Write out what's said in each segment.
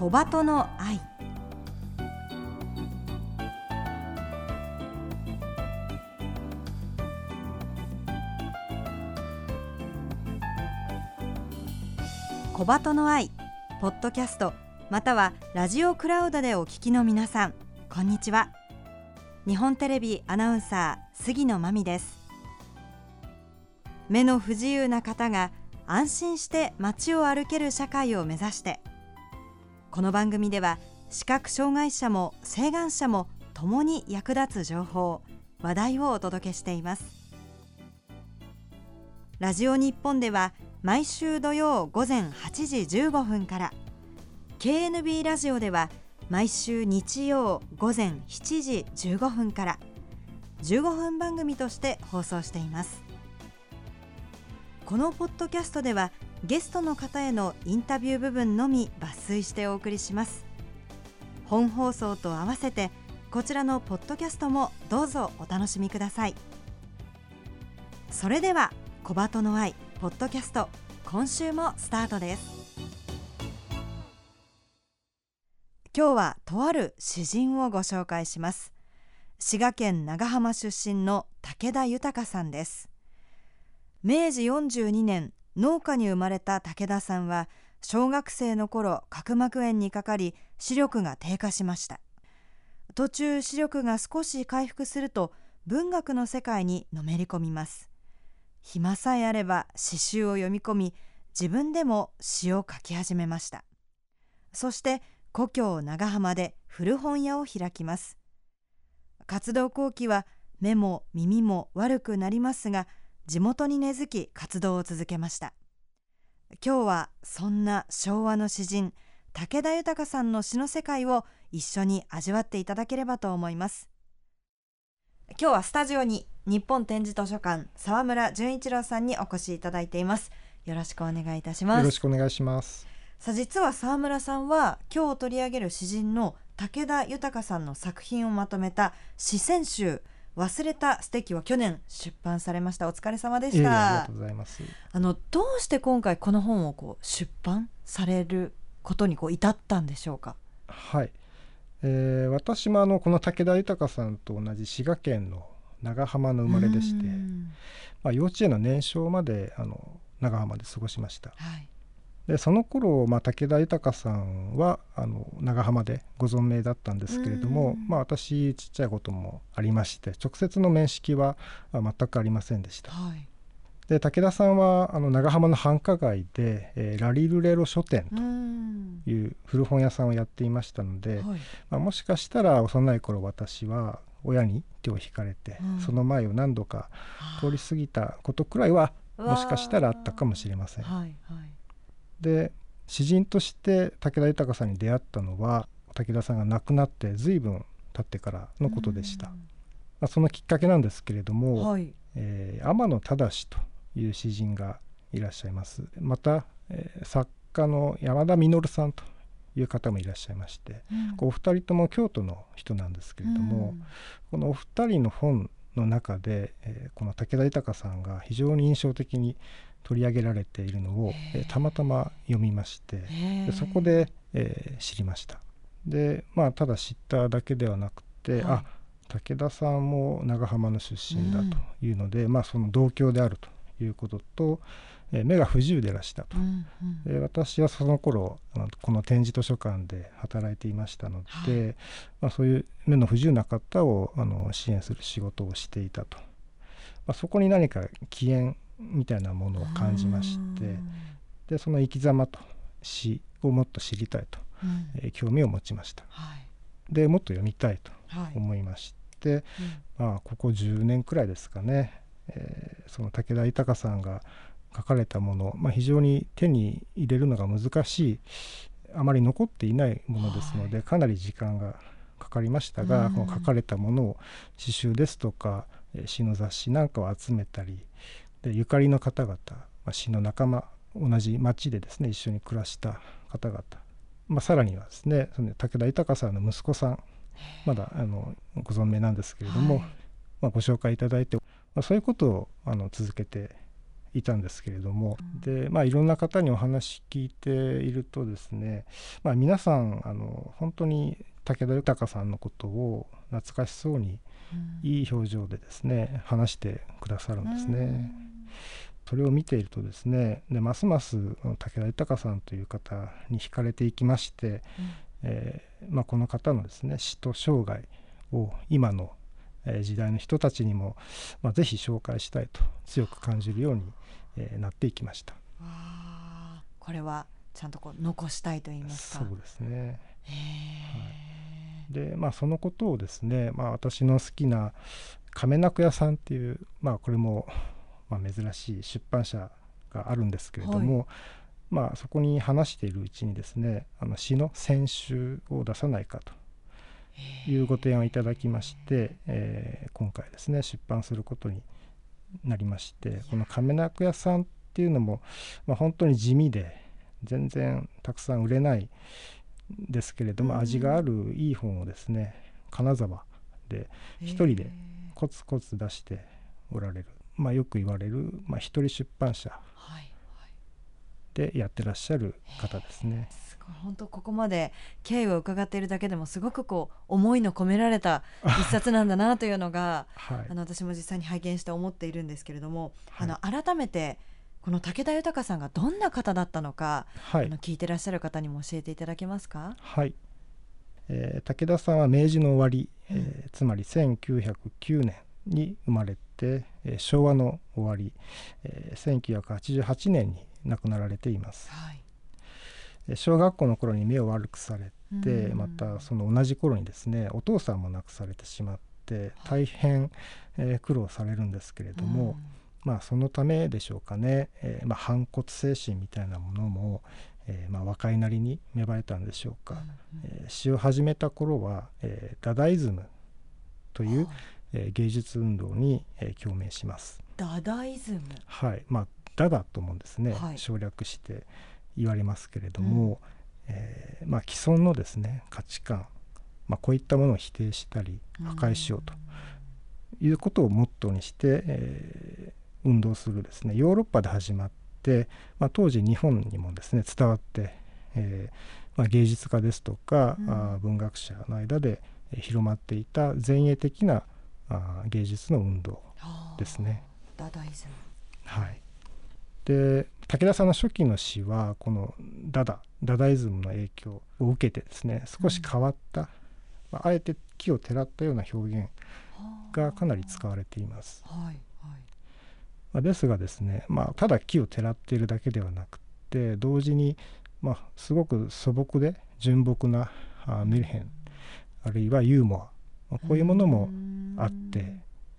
小鳩の愛。小鳩の愛ポッドキャストまたはラジオクラウドでお聞きの皆さんこんにちは。日本テレビアナウンサー杉野真美です。目の不自由な方が安心して街を歩ける社会を目指してこの番組では視覚障害者も晴眼者も共に役立つ情報話題をお届けしています。ラジオ日本では毎週土曜午前8時15分から KNB ラジオでは毎週日曜午前7時15分から15分番組として放送しています。このポッドキャストではゲストの方へのインタビュー部分のみ抜粋してお送りします。本放送と合わせてこちらのポッドキャストもどうぞお楽しみください。それでは小鳩の愛ポッドキャスト今週もスタートです。今日はとある詩人をご紹介します。滋賀県長浜出身の武田豊さんです。明治42年農家に生まれた武田さんは小学生の頃角膜炎にかかり視力が低下しました。途中視力が少し回復すると文学の世界にのめり込みます。暇さえあれば詩集を読み込み自分でも詩を書き始めました。そして故郷長浜で古本屋を開きます。活動後期は目も耳も悪くなりますが地元に根付き活動を続けました。今日はそんな昭和の詩人武田豊さんの詩の世界を一緒に味わっていただければと思います。今日はスタジオに日本展示図書館沢村淳一郎さんにお越しいただいています。よろしくお願いいたします。よろしくお願いします。さあ実は沢村さんは今日取り上げる詩人の武田豊さんの作品をまとめた詩選集忘れた素敵は去年出版されました。お疲れ様でした。ありがとうございます。あのどうして今回この本をこう出版されることにこう至ったんでしょうか？はい、えー、私もあのこの武田豊さんと同じ滋賀県の長浜の生まれでして、まあ、幼稚園の年少まであの長浜で過ごしました、はい、でその頃、まあ、武田豊さんはあの長浜でご存命だったんですけれども、まあ、私ちっちゃいこともありまして直接の面識は全くありませんでした。はい。で武田さんはあの長浜の繁華街で、えー、ラリルレロ書店という古本屋さんをやっていましたので、はい、まあ、もしかしたら幼い頃私は親に手を引かれて、うん、その前を何度か通り過ぎたことくらいはもしかしたらあったかもしれません。はいはい、で詩人として武田豊さんに出会ったのは武田さんが亡くなって随分経ってからのことでした。まあ、そのきっかけなんですけれども、はい、えー、天野忠という詩人がいらっしゃいます。また、えー、作家の山田実さんという方もいらっしゃいまして、うん、お二人とも京都の人なんですけれども、うん、このお二人の本の中で、えー、この武田豊さんが非常に印象的に取り上げられているのを、えー、たまたま読みましてでそこで、えー、知りました。でまあただ知っただけではなくて、はい、あ武田さんも長浜の出身だというので、うん、まあその同郷であるということと、えー、目が不自由でいらしたと、うんうん、私はその頃この展示図書館で働いていましたので、はい、まあ、そういう目の不自由な方をあの支援する仕事をしていたと、まあ、そこに何か起源みたいなものを感じましてでその生き様と詩をもっと知りたいと、うん、えー、興味を持ちました。はい、でもっと読みたいと思いまして、はいうん、まあ、ここ10年くらいですかねえー、その武田豊さんが書かれたもの、まあ、非常に手に入れるのが難しいあまり残っていないものですので、はい、かなり時間がかかりましたが、うん、この書かれたものを詩集ですとか詩の雑誌なんかを集めたりでゆかりの方々、まあ、詩の仲間同じ町でですね一緒に暮らした方々、まあ、さらにはですねその武田豊さんの息子さんまだあのご存命なんですけれども、はい、まあ、ご紹介いただいてまあ、そういうことをあの続けていたんですけれども、うん、でまあいろんな方にお話聞いているとですね、まあ、皆さんあの本当に武田豊さんのことを懐かしそうに、いい表情でですね話してくださるんですね。うんそれを見ているとですねでますます武田豊さんという方に惹かれていきまして、うん、えー、まあ、この方のですね死と生涯を今の時代の人たちにも、まあ、ぜひ紹介したいと強く感じるように、えー、なっていきました。これはちゃんとこう残したいと言いますか。そうですね。はい、でまあそのことをですね、まあ、私の好きな亀中屋さんっていうまあこれもまあ、珍しい出版社があるんですけれども、はい、まあ、そこに話しているうちにですねあの詩の選集を出さないかというご提案をいただきまして、えー、今回ですね出版することになりましてこの亀中屋さんっていうのも、まあ、本当に地味で全然たくさん売れないですけれども、味があるいい本をですね金沢で一人でコツコツ出しておられるまあ、よく言われる、まあ、一人出版社でやってらっしゃる方ですね。本当ここまで経緯を伺っているだけでもすごくこう思いの込められた 一冊なんだなというのが、はい、あの私も実際に拝見して思っているんですけれども、はい、あの改めてこの武田豊さんがどんな方だったのか、はい、あの聞いてらっしゃる方にも教えていただけますか？はい、えー、武田さんは明治の終わり、えー、つまり1909年に生まれて、えー、昭和の終わり、えー、1988年に亡くなられています、はい、小学校の頃に目を悪くされてまたその同じ頃にですねお父さんも亡くされてしまって大変、えー、苦労されるんですけれども、まあそのためでしょうかね、えーまあ、反骨精神みたいなものも、えーまあ、若いなりに芽生えたんでしょうか、うんうん、えー、詩を始めた頃は、えー、ダダイズムという、えー、芸術運動に、えー、共鳴します。ダダイズム。はい。まあダダともですね、はい、省略して言われますけれども、うん、えー、まあ、既存のですね価値観、まあ、こういったものを否定したり破壊しようと。いうことをモットーにして、えー、運動するですね。ヨーロッパで始まって、まあ、当時日本にもですね伝わって、えーまあ、芸術家ですとか、うん、あ文学者の間で広まっていた前衛的なあ芸術の運動ですね。ダダイズ。ムはい。で武田さんの初期の詩はこのダダダダイズムの影響を受けてですね少し変わった、うん、まあ、あえて木をてらったような表現がかなり使われています。はいはい。まあ、ですがですね、まあ、ただ木をてらっているだけではなくて同時に、まあ、すごく素朴で純朴なあメルヘンあるいはユーモアまあ、こういうものもあって、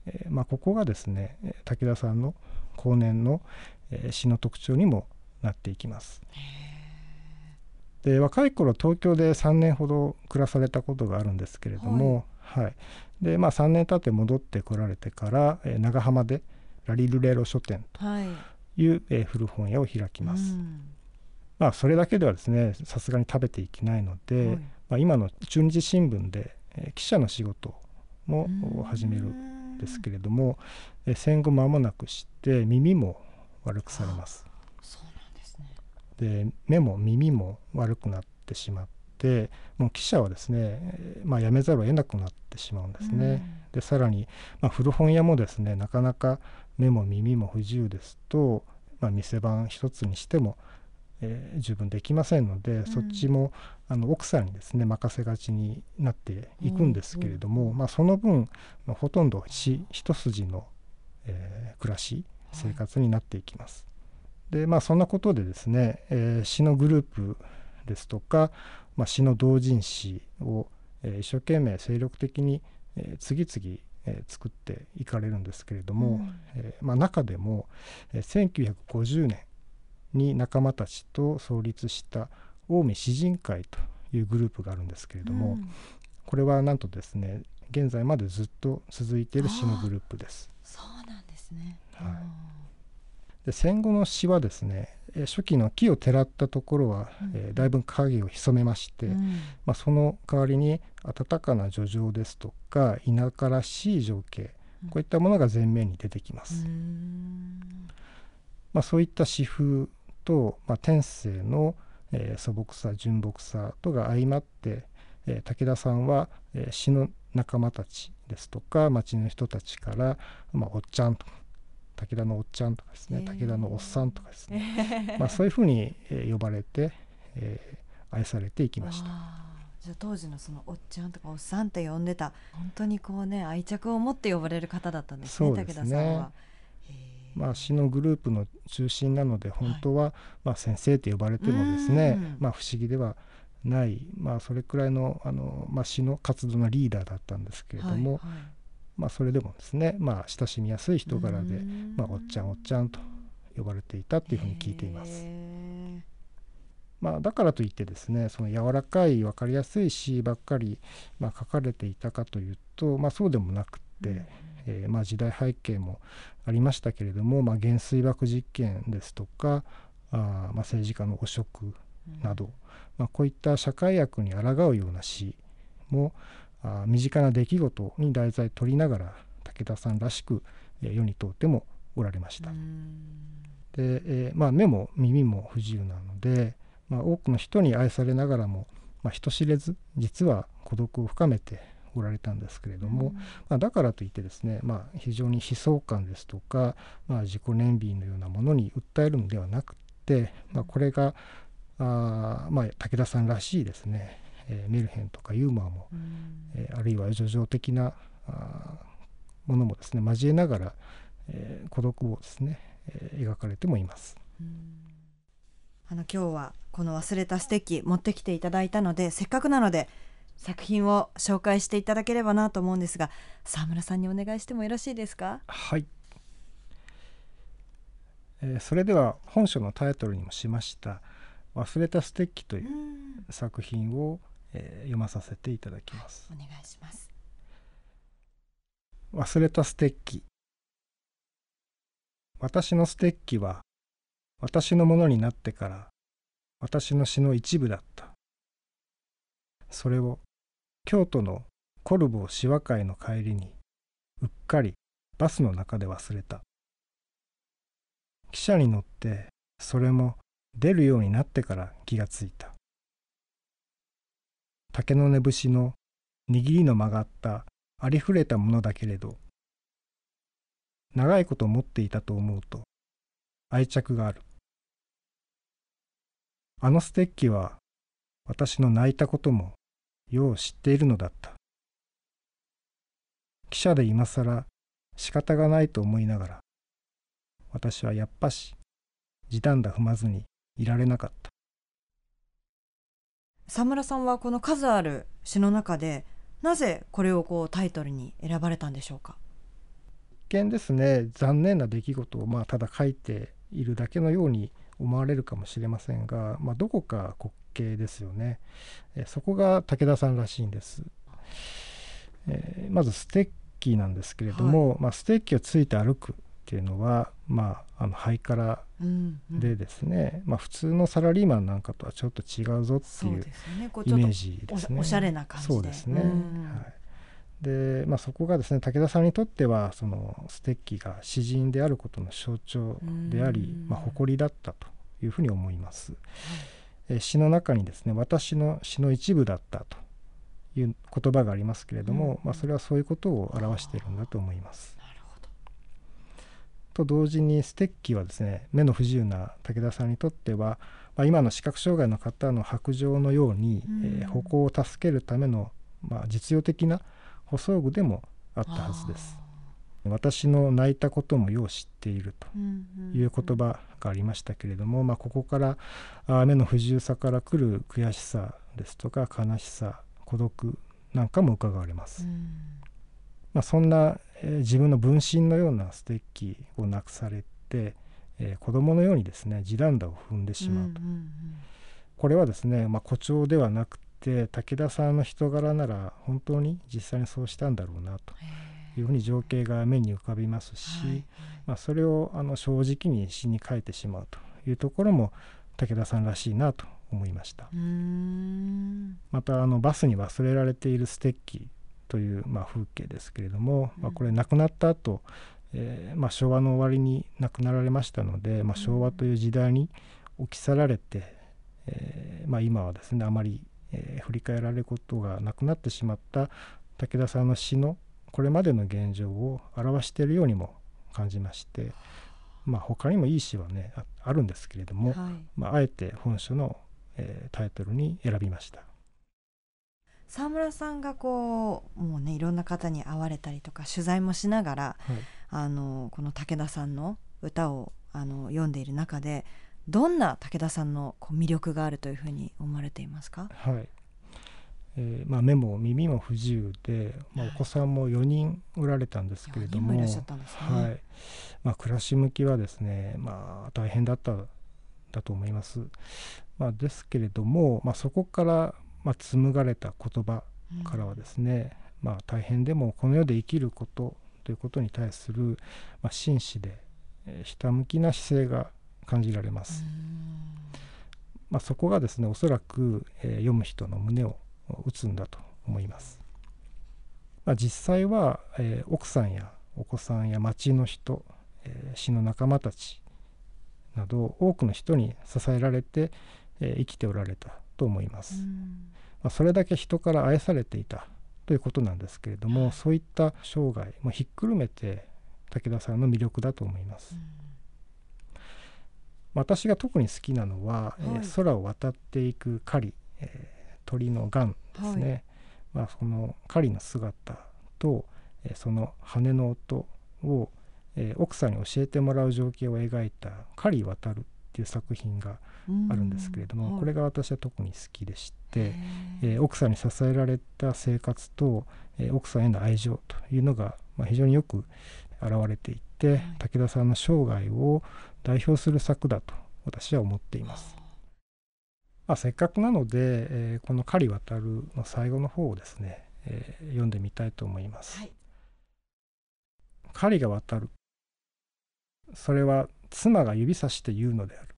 えー、まあ、ここがですね武田さんの後年の、えー、詩の特徴にもなっていきます。で若い頃東京で3年ほど暮らされたことがあるんですけれども、はい、はい、でまあ、3年経って戻ってこられてから、えー、長浜でラリルレロ書店とい。う、はい、えー、古本屋を開きます。まあ、それだけではですねさすがに食べていけないので、はい、まあ、今の中日新聞でえ記者の仕事も始めるんですけれども、え戦後間もなくして耳も悪くされます。ですねで目も耳も悪くなってしまってもう記者はですね、まあ、辞めざるを得なくなってしまうんですね。でさらに、まあ、古本屋もですねなかなか目も耳も不自由ですと、まあ、店番一つにしてもえー、十分できませんので、うん、そっちもあの奥さんにですね任せがちになっていくんですけれども、うん。うん、まあ、その分、まあ、ほとんど死一筋の、えー、暮らし生活になっていきます。はい、でまあそんなことでですね、えー、詩のグループですとか、まあ、詩の同人誌を、えー、一生懸命精力的に、えー、次々えー、作っていかれるんですけれども、うん、えー、まあ、中でも、えー、1950年に仲間たちと創立した近江詩人会というグループがあるんですけれども、うん、これはなんとですね現在までずっと続いている詩のグループです。そうなんですね、はい、で戦後の詩はですね初期の木をてらったところは、うん、えー、だいぶ影を潜めまして、うん、まあ、その代わりに暖かな叙情ですとか田舎らしい情景こういったものが前面に出てきます。まあ、そういった詩風と、まあ、天性の、えー、素朴さ純朴さとが相まって、えー、武田さんは、えー、詩の仲間たちですとか町の人たちから、まあ、おっちゃんとか武田のおっちゃんとかですね、武田のおっさんとかですね、まあ、そういうふうに、えー、呼ばれて、えー、愛されていきました。じゃあ当時のそのおっちゃんとかおっさんって呼んでた本当にこうね愛着を持って呼ばれる方だったんですね、ね、武田さんは。まあ、詩のグループの中心なので本当は、まあ、先生って呼ばれてもですね、まあ、不思議ではない、まあ、それくらいのあの、まあ、詩の活動のリーダーだったんですけれども、はいはい、まあ、それでもですね、まあ、親しみやすい人柄で、まあ、おっちゃんおっちゃんと呼ばれていたっていうふうに聞いています。まあ、だからといってですねその柔らかい分かりやすい詩ばっかり、まあ、書かれていたかというと、まあ、そうでもなくって、うん、えー、まあ、時代背景もありましたけれども、まあ、原水爆実験ですとかあ、まあ、政治家の汚職など、うん、まあ、こういった社会悪に抗うような詩もあ身近な出来事に題材取りながら武田さんらしく、えー、世に通ってもおられました。で、えーまあ、目も耳も不自由なので、まあ、多くの人に愛されながらも、まあ、人知れず実は孤独を深めておられたんですけれども、うん、まあ、だからといってですね、まあ、非常に悲壮感ですとか、まあ、自己憐憫のようなものに訴えるのではなくて、まあ、これがあ、まあ、武田さんらしいですね、えー、メルヘンとかユーモアも、うん、えー、あるいは叙情的なあものもですね交えながら、えー、孤独をですね、えー、描かれてもいます。うん。あの今日はこの忘れたステッキ持ってきていただいたのでせっかくなので作品を紹介していただければなと思うんですが沢村さんにお願いしてもよろしいですか？はい、えー、それでは本書のタイトルにもしました「忘れたステッキ」という作品を、えー、読まさせていただきます、お願いします。忘れたステッキ。私のステッキは私のものになってから私の詩の一部だった。それを京都のコルボー詩和会の帰りにうっかりバスの中で忘れた。汽車に乗ってそれも出るようになってから気がついた。竹の根節の握りの曲がったありふれたものだけれど長いこと持っていたと思うと愛着がある。あのステッキは私の泣いたこともよう知っているのだった。記者で今更仕方がないと思いながら私はやっぱし時短だ踏まずにいられなかった。沢村さんはこの数ある詩の中でなぜこれをこうタイトルに選ばれたんでしょうか？一見ですね残念な出来事をまあただ書いているだけのように思われるかもしれませんが、まあ、どこか滑稽ですよね、えそこが武田さんらしいんです、えー、まずステッキなんですけれども、はい、まあ、ステッキをついて歩くっていうのは、まあ、あのハイカラでですね、うんうん、まあ、普通のサラリーマンなんかとはちょっと違うぞっていうイメージですね。おしゃれな感じで。そうですね、うん。はいで、まあ、そこがですね武田さんにとってはそのステッキが詩人であることの象徴であり、まあ、誇りだったというふうに思います。え詩の中にですね私の詩の一部だったという言葉がありますけれども、まあ、それはそういうことを表しているんだと思います。と同時にステッキはですね目の不自由な武田さんにとっては、まあ、今の視覚障害の方の白状のように、えー、歩行を助けるための、まあ、実用的な補装具でもあったはずです。私の泣いたこともよう知っているという言葉がありましたけれども、まあ、ここから目の不自由さからくる悔しさですとか悲しさ孤独なんかも伺われます。まあ、そんな、えー、自分の分身のようなステッキをなくされて、えー、子供のようにですね地団打を踏んでしまうと、これはですね、まあ、誇張ではなくて武田さんの人柄なら本当に実際にそうしたんだろうなと。いうふうに情景が目に浮かびますし、はいはい、まあ、それをあの正直に詩に書いてしまうというところも武田さんらしいなと思いました。またあのバスに忘れられているステッキという、まあ、風景ですけれども、うん、まあ、これ亡くなった後、えー、まあ、昭和の終わりに亡くなられましたので、まあ、昭和という時代に置き去られて、えー、まあ、今はですねあまり、え振り返られることがなくなってしまった武田さんの詩のこれまでの現状を表しているようにも感じまして、まあ、他にもいい詩はねあるんですけれども、はい。まあ、あえて本書の、えー、タイトルに選びました。沢村さんがこうもうねいろんな方に会われたりとか取材もしながら、はい、あのこの武田さんの歌をあの読んでいる中でどんな武田さんのこう魅力があるというふうに思われていますか、はい。えーまあ、目も耳も不自由で、まあ、お子さんも4人おられたんですけれども、はい。まあ、暮らし向きはですね、まあ、大変だっただと思います。まあ、ですけれども、まあ、そこから、まあ、紡がれた言葉からはですね、うん、まあ、大変でもこの世で生きることということに対する、まあ、真摯で、えー、ひたむきな姿勢が感じられます。まあ、そこがですねおそらく、えー、読む人の胸を打つんだと思います。まあ、実際は、えー、奥さんやお子さんや町の人、えー、死の仲間たちなど多くの人に支えられて、えー、生きておられたと思います。まあ、それだけ人から愛されていたということなんですけれども、そういった生涯もひっくるめて武田さんの魅力だと思います。私が特に好きなのは、はい、えー、空を渡っていく狩り、えー、鳥の雁ですね、はい、まあ、その狩りの姿と、えー、その羽の音を、え奥さんに教えてもらう情景を描いた「狩り渡る」っていう作品があるんですけれども、これが私は特に好きでして、え奥さんに支えられた生活と、え奥さんへの愛情というのが、まあ、非常によく現れていて、武田さんの生涯を代表する作だと私は思っています。まあ、せっかくなので、えー、この「狩り渡る」の最後の方をですね、えー、読んでみたいと思います。はい、狩りが渡るそれは妻が指さして言うのである。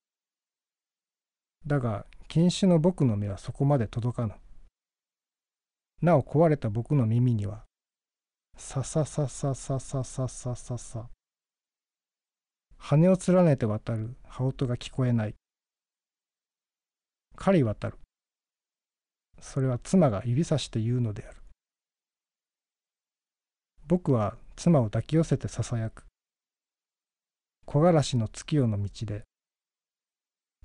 だが禁酒の僕の目はそこまで届かぬ。なお壊れた僕の耳にはささささささささささ羽を連ねて渡る羽音が聞こえない。狩り渡る。それは妻が指さして言うのである。僕は妻を抱き寄せてささやく。木枯らしの月夜の道で、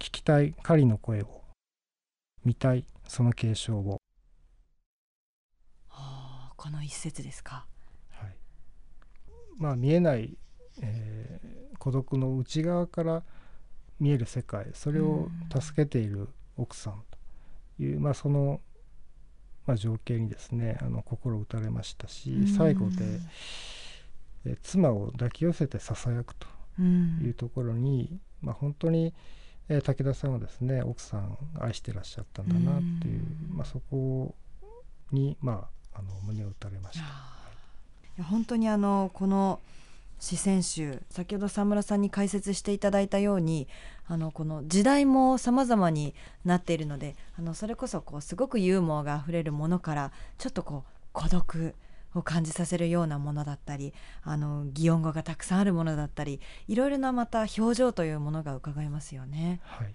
聞きたい狩りの声を、見たいその継承を。はあ、この一節ですか。はい。まあ見えない、えー、孤独の内側から見える世界それを助けている奥さんという、まあ、その、まあ、情景にですねあの心打たれましたし最後でえ妻を抱き寄せてささやくというところに、まあ、本当に、え武田さんはですね奥さん愛してらっしゃったんだなっていう、まあ、そこに、まあ、あの胸を打たれました。いや本当にあのこの四川集先ほど沢村さんに解説していただいたようにあのこの時代も様々になっているのであのそれこそこうすごくユーモアがあふれるものからちょっとこう孤独を感じさせるようなものだったりあの擬音語がたくさんあるものだったりいろいろなまた表情というものが伺えますよね。はい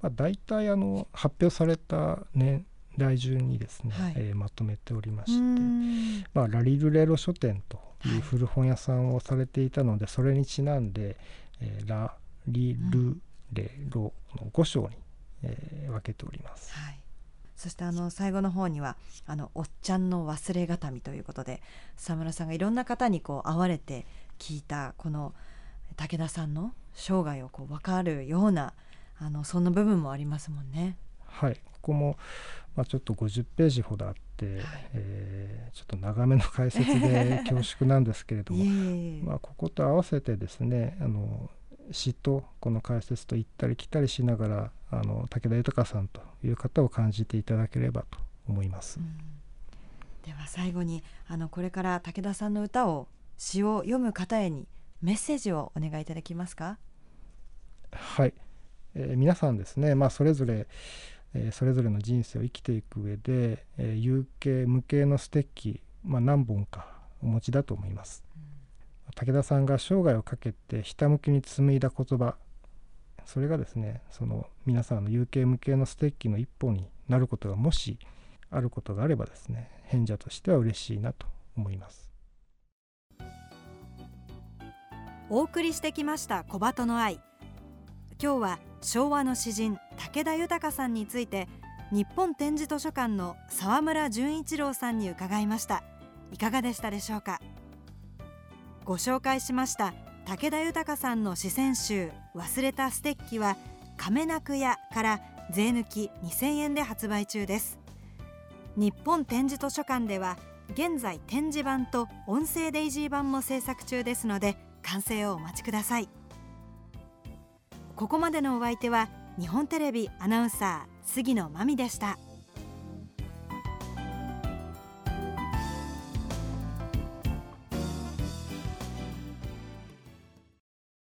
まあ、大体あの発表された年代順にですね、はい、えー、まとめておりまして、まあ、ラリルレロ書店という古本屋さんをされていたので、それにちなんで、えー、ラリルレロの5章に、えー、分けております。はいそしてあの最後の方にはあのおっちゃんの忘れがたみということで沢村さんがいろんな方にこう会われて聞いたこの武田さんの生涯をこう分かるようなあのそんな部分もありますもんね。はい。ここも、まあ、ちょっと50ページほどあって、はい、えー、ちょっと長めの解説で 恐縮なんですけれどもまあ、ここと合わせてですねあの詩とこの解説と行ったり来たりしながらあの武田豊さんという方を感じていただければと思います。では最後にあのこれから武田さんの歌を詩を読む方へにメッセージをお願いいただけますか？はい、えー、皆さんですね、まあ、それぞれえー、それぞれの人生を生きていく上で、えー、有形無形のステッキ、まあ、何本かお持ちだと思います。武田さんが生涯をかけてひたむきに紡いだ言葉それがですねその皆さんの有形無形のステッキの一歩になることがもしあることがあればですね変者としては嬉しいなと思います。お送りしてきました小鳩の愛。今日は昭和の詩人武田豊さんについて日本展示図書館の沢村淳一郎さんに伺いました。いかがでしたでしょうか？ご紹介しました武田豊さんの詩選集忘れたステッキは亀中屋から税抜き2000円で発売中です。日本展示図書館では現在展示版と音声デイジー版も制作中ですので完成をお待ちください。ここまでのお相手は日本テレビアナウンサー杉野真美でした。